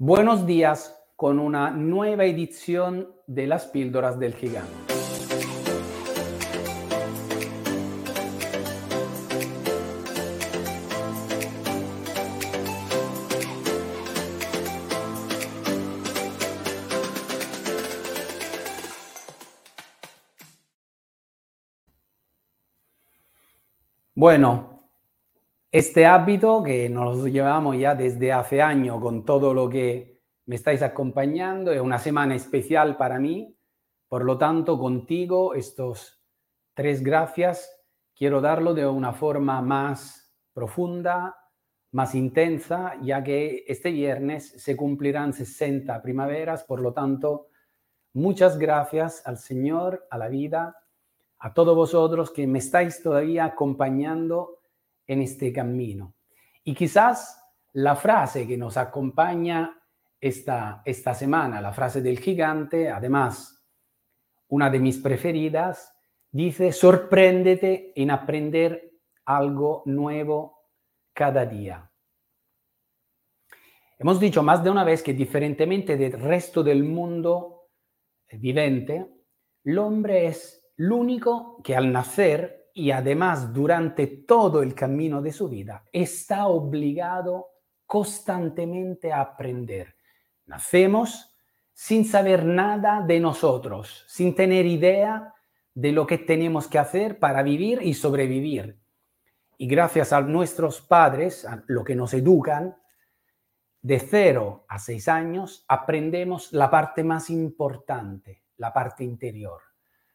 Buenos días con una nueva edición de las píldoras del gigante. Bueno, este hábito que nos llevamos ya desde hace años con todo lo que me estáis acompañando es una semana especial para mí. Por lo tanto, contigo estos tres gracias quiero darlo de una forma más profunda, más intensa, ya que este viernes se cumplirán 60 primaveras. Por lo tanto, muchas gracias al Señor, a la vida, a todos vosotros que me estáis todavía acompañando en este camino. Y quizás la frase que nos acompaña esta, esta semana, la frase del gigante, además una de mis preferidas, dice, sorpréndete en aprender algo nuevo cada día. Hemos dicho más de una vez que diferentemente del resto del mundo vivente, el hombre es el único que al nacer y además durante todo el camino de su vida está obligado constantemente a aprender. Nacemos sin saber nada de nosotros, sin tener idea de lo que tenemos que hacer para vivir y sobrevivir. Y gracias a nuestros padres, a lo que nos educan, de cero a seis años aprendemos la parte más importante, la parte interior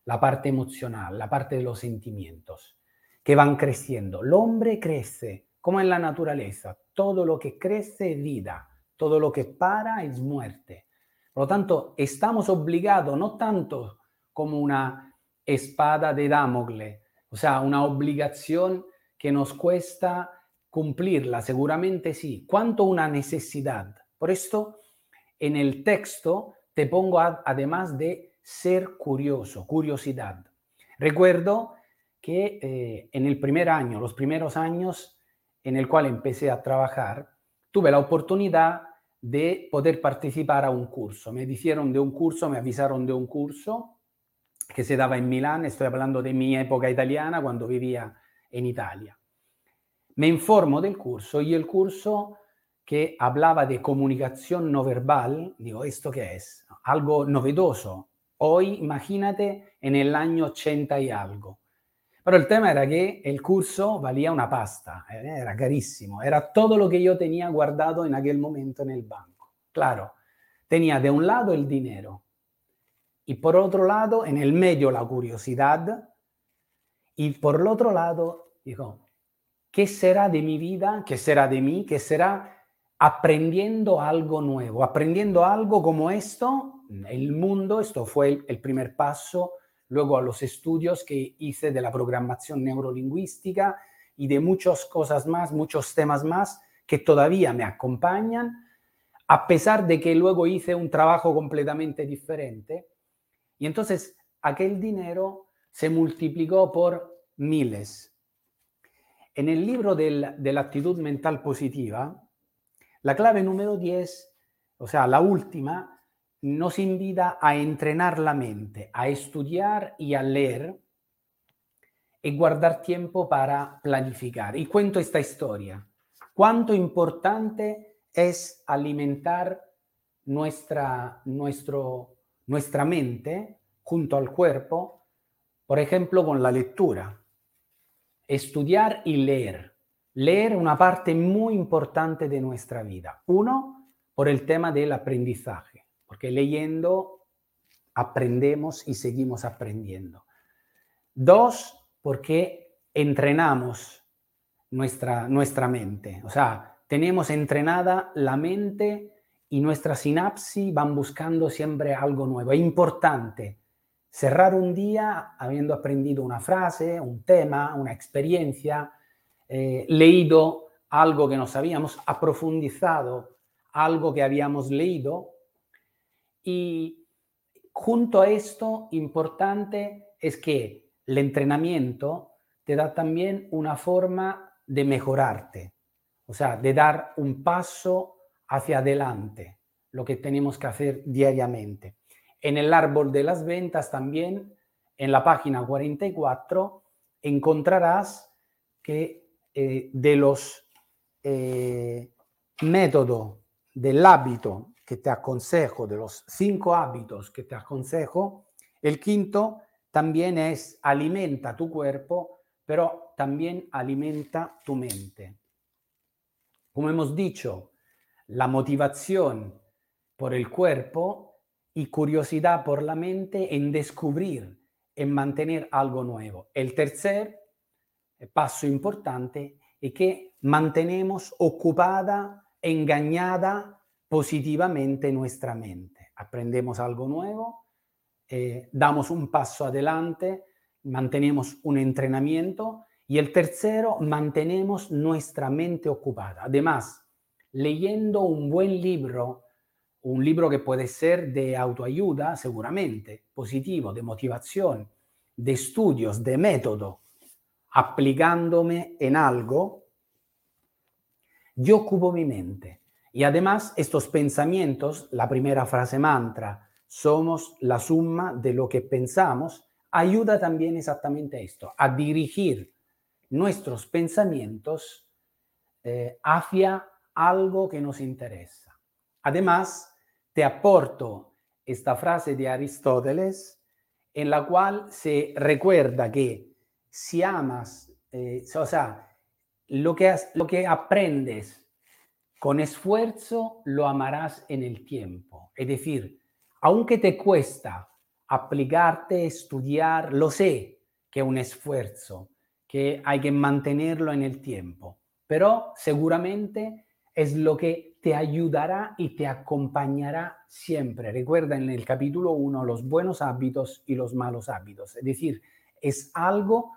la parte emocional, la parte de los sentimientos, que van creciendo. El hombre crece, como en la naturaleza. Todo lo que crece es vida, todo lo que para es muerte. Por lo tanto, estamos obligados, no tanto como una espada de Damocles, o sea, una obligación que nos cuesta cumplirla, seguramente sí, cuanto una necesidad. Por esto, en el texto te pongo además de ser curioso, curiosidad. Recuerdo que eh, en el primer año, los primeros años en el cual empecé a trabajar, tuve la oportunidad de poder participar a un curso. Me dijeron de un curso, me avisaron de un curso que se daba en Milán, estoy hablando de mi época italiana cuando vivía en Italia. Me informo del curso y el curso que hablaba de comunicación no verbal, digo, ¿esto qué es? Algo novedoso, Hoy imagínate en el año 80 y algo. Pero el tema era que el curso valía una pasta, eh, era carísimo, era todo lo que yo tenía guardado en aquel momento en el banco. Claro, tenía de un lado el dinero y por otro lado, en el medio, la curiosidad y por el otro lado, dijo, ¿qué será de mi vida? ¿Qué será de mí? ¿Qué será aprendiendo algo nuevo? Aprendiendo algo como esto el mundo, esto fue el, primer paso, luego a los estudios que hice de la programación neurolingüística y de muchas cosas más, muchos temas más que todavía me acompañan, a pesar de que luego hice un trabajo completamente diferente. Y entonces aquel dinero se multiplicó por miles. En el libro de la actitud mental positiva, la clave número 10, o sea, la última, nos invita a entrenar la mente, a estudiar y a leer y guardar tiempo para planificar. Y cuento esta historia. Cuánto importante es alimentar nuestra, nuestro, nuestra mente junto al cuerpo, por ejemplo, con la lectura. Estudiar y leer. Leer una parte muy importante de nuestra vida. Uno, por el tema del aprendizaje porque leyendo aprendemos y seguimos aprendiendo. Dos, porque entrenamos nuestra, nuestra mente, o sea, tenemos entrenada la mente y nuestra sinapsis van buscando siempre algo nuevo. Es importante cerrar un día habiendo aprendido una frase, un tema, una experiencia, eh, leído algo que no sabíamos, aprofundizado algo que habíamos leído y junto a esto, importante es que el entrenamiento te da también una forma de mejorarte, o sea, de dar un paso hacia adelante. lo que tenemos que hacer diariamente. En el árbol de las ventas también, en la página 44, encontrarás que eh, de los eh, métodos del hábito que te aconsejo, de los cinco hábitos que te aconsejo, el quinto también es alimenta tu cuerpo, pero también alimenta tu mente. Como hemos dicho, la motivación por el cuerpo y curiosidad por la mente en descubrir, en mantener algo nuevo. El tercer paso importante es que mantenemos ocupada, engañada positivamente nuestra mente. Aprendemos algo nuevo, eh, damos un paso adelante, mantenemos un entrenamiento y el tercero, mantenemos nuestra mente ocupada. Además, leyendo un buen libro, un libro que puede ser de autoayuda, seguramente, positivo, de motivación, de estudios, de método, aplicándome en algo, yo ocupo mi mente. Y además, estos pensamientos, la primera frase mantra, somos la suma de lo que pensamos, ayuda también exactamente esto, a dirigir nuestros pensamientos eh, hacia algo que nos interesa. Además, te aporto esta frase de Aristóteles en la cual se recuerda que si amas, eh, o sea, lo que, lo que aprendes con esfuerzo lo amarás en el tiempo. Es decir, aunque te cuesta aplicarte, estudiar, lo sé que es un esfuerzo, que hay que mantenerlo en el tiempo, pero seguramente es lo que te ayudará y te acompañará siempre. Recuerda en el capítulo 1 los buenos hábitos y los malos hábitos. Es decir, es algo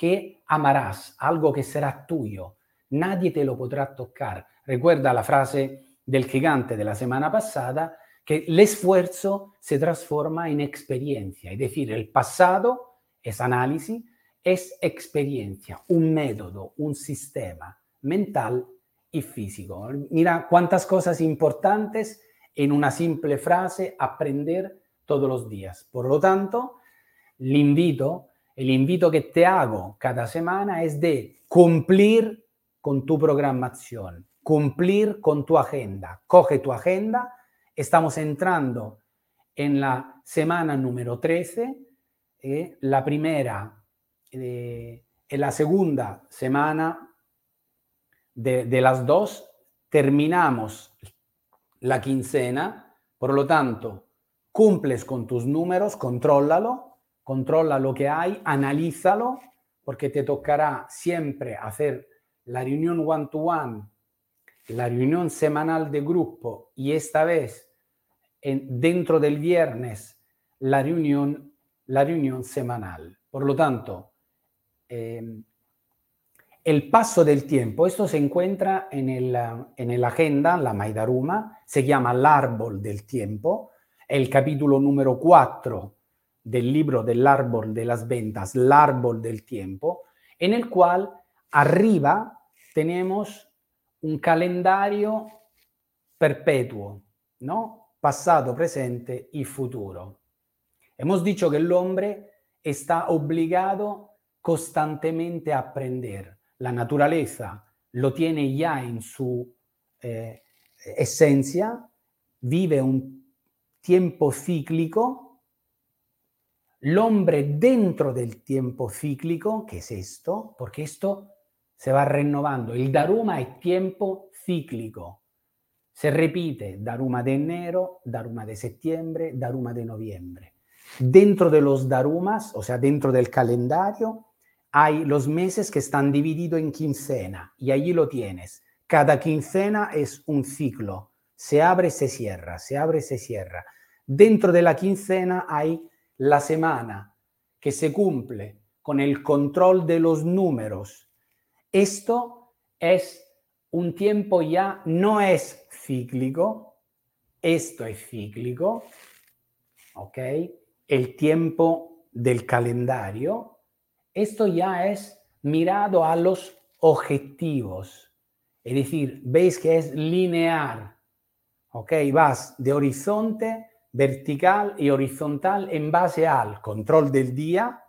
que amarás, algo que será tuyo. Nadie te lo podrá tocar. Recuerda la frase del gigante de la semana pasada, que el esfuerzo se transforma en experiencia, es decir, el pasado es análisis, es experiencia, un método, un sistema mental y físico. Mira cuántas cosas importantes en una simple frase aprender todos los días. Por lo tanto, el invito, el invito que te hago cada semana es de cumplir con tu programación, cumplir con tu agenda. Coge tu agenda, estamos entrando en la semana número 13, eh, la primera, eh, en la segunda semana de, de las dos, terminamos la quincena, por lo tanto, cumples con tus números, contrólalo, controla lo que hay, analízalo, porque te tocará siempre hacer la reunión one-to-one la reunión semanal de grupo y esta vez en, dentro del viernes la reunión, la reunión semanal. Por lo tanto, eh, el paso del tiempo, esto se encuentra en el, en el agenda, la Maidaruma, se llama L'árbol del tiempo, el capítulo número 4 del libro del árbol de las ventas, L'árbol del tiempo, en el cual arriba tenemos un calendario perpetuo, ¿no? Pasado, presente y futuro. Hemos dicho que el hombre está obligado constantemente a aprender. La naturaleza lo tiene ya en su eh, esencia, vive un tiempo cíclico. El hombre dentro del tiempo cíclico, que es esto, porque esto se va renovando. El Daruma es tiempo cíclico. Se repite Daruma de enero, Daruma de septiembre, Daruma de noviembre. Dentro de los Darumas, o sea, dentro del calendario, hay los meses que están divididos en quincena y allí lo tienes. Cada quincena es un ciclo. Se abre, se cierra, se abre, se cierra. Dentro de la quincena hay la semana que se cumple con el control de los números esto es un tiempo ya, no es cíclico, esto es cíclico, ¿ok? El tiempo del calendario, esto ya es mirado a los objetivos, es decir, veis que es lineal, ¿ok? Vas de horizonte, vertical y horizontal en base al control del día,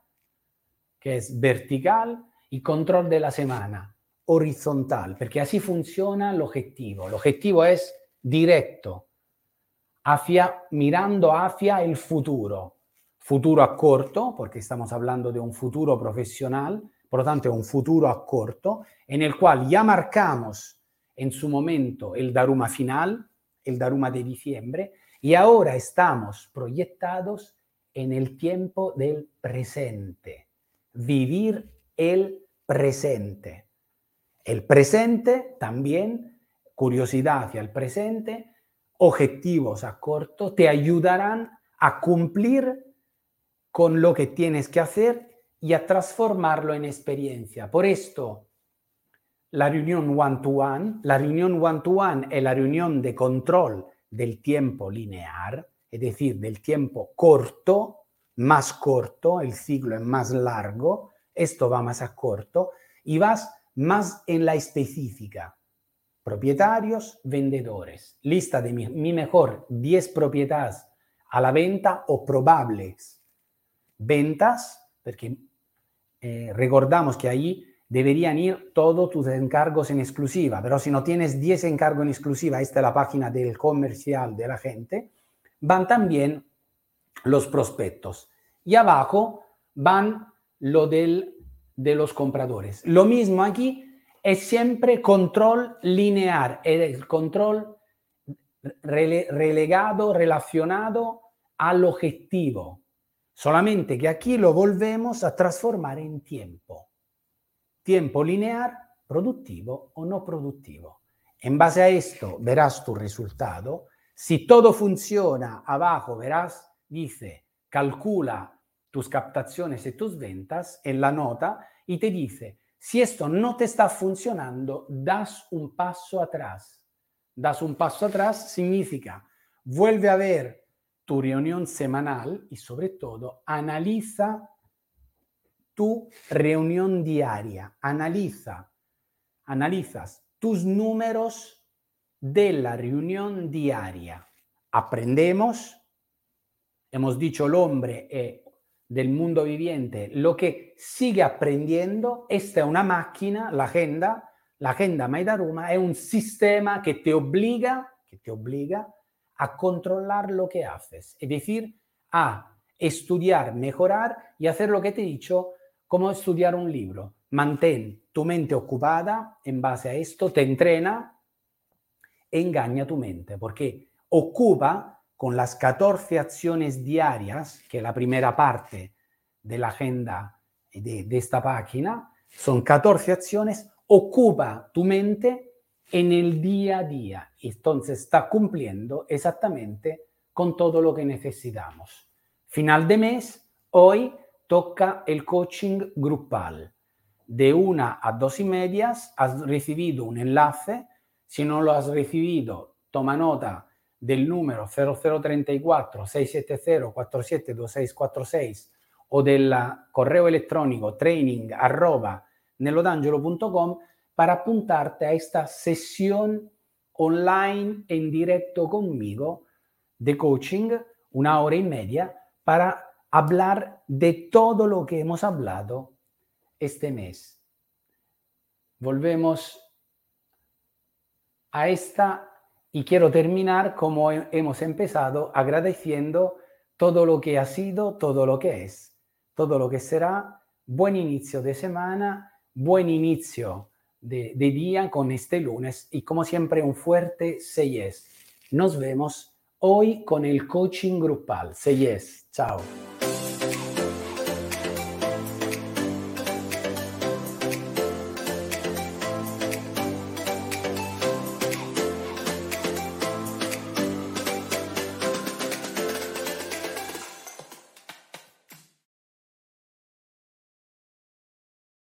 que es vertical, y control de la semana, horizontal, porque así objetivo. El objetivo es directo, hacia, mirando hacia el futuro. Futuro a corto, porque estamos hablando de un futuro profesional, por lo tanto un futuro a corto, en el cual ya marcamos en su momento el Daruma final, el Daruma de diciembre, y ahora estamos proyectados en el tiempo del presente. Vivir el presente. El presente también, curiosidad hacia el presente, objetivos a corto, te ayudarán a cumplir con lo que tienes que hacer y a transformarlo en experiencia. Por esto, la reunión one-to-one, la reunión one-to-one es la reunión de control del tiempo lineal, es decir, del tiempo corto, más corto, el ciclo es más largo, esto va más a corto, y vas más en la específica. Propietarios, vendedores. Lista de mi, mejor 10 propiedades a la venta o probables ventas, porque eh, recordamos que ahí deberían ir todos tus encargos en exclusiva, pero si no tienes 10 encargos en exclusiva, esta es la página del comercial de la gente, van también los prospectos. Y abajo van lo del, de los compradores. Lo mismo aquí es siempre control lineal, el control relegado, relacionado al objetivo. Solamente que aquí lo volvemos a transformar en tiempo tiempo lineal, productivo o no productivo. En base a esto verás tu resultado. Si todo funciona, abajo verás, dice, calcula tus captaciones y tus ventas en la nota y te dice, si esto no te está funcionando, das un paso atrás. Das un paso atrás significa, vuelve a ver tu reunión semanal y sobre todo analiza tu reunión diaria. Analiza, analizas tus números de la reunión diaria. Aprendemos, hemos dicho el hombre eh, del mundo viviente, lo que sigue aprendiendo, esta es una máquina, la agenda, la agenda Maidaruma es un sistema que te obliga, que te obliga a controlar lo que haces, es decir, a estudiar, mejorar y hacer lo que te he dicho como estudiar un libro. Mantén tu mente ocupada en base a esto, te entrena, engaña tu mente, porque ocupa con las 14 acciones diarias, que es la primera parte de la agenda de, de esta página, son 14 acciones, ocupa tu mente en el día a día. Entonces está cumpliendo exactamente con todo lo que necesitamos. Final de mes, hoy toca el coaching grupal. De una a dos y medias has recibido un enlace. Si no lo has recibido, toma nota del número 0034-670-472646 o del correo electrónico training arroba para apuntarte a esta sesión online en directo conmigo de coaching, una hora y media, para hablar de todo lo que hemos hablado este mes. Volvemos a esta y quiero terminar como hemos empezado agradeciendo todo lo que ha sido, todo lo que es, todo lo que será. Buen inicio de semana, buen inicio de, día con este lunes y como siempre un fuerte yes. Nos vemos hoy con el coaching grupal. yes. Chao.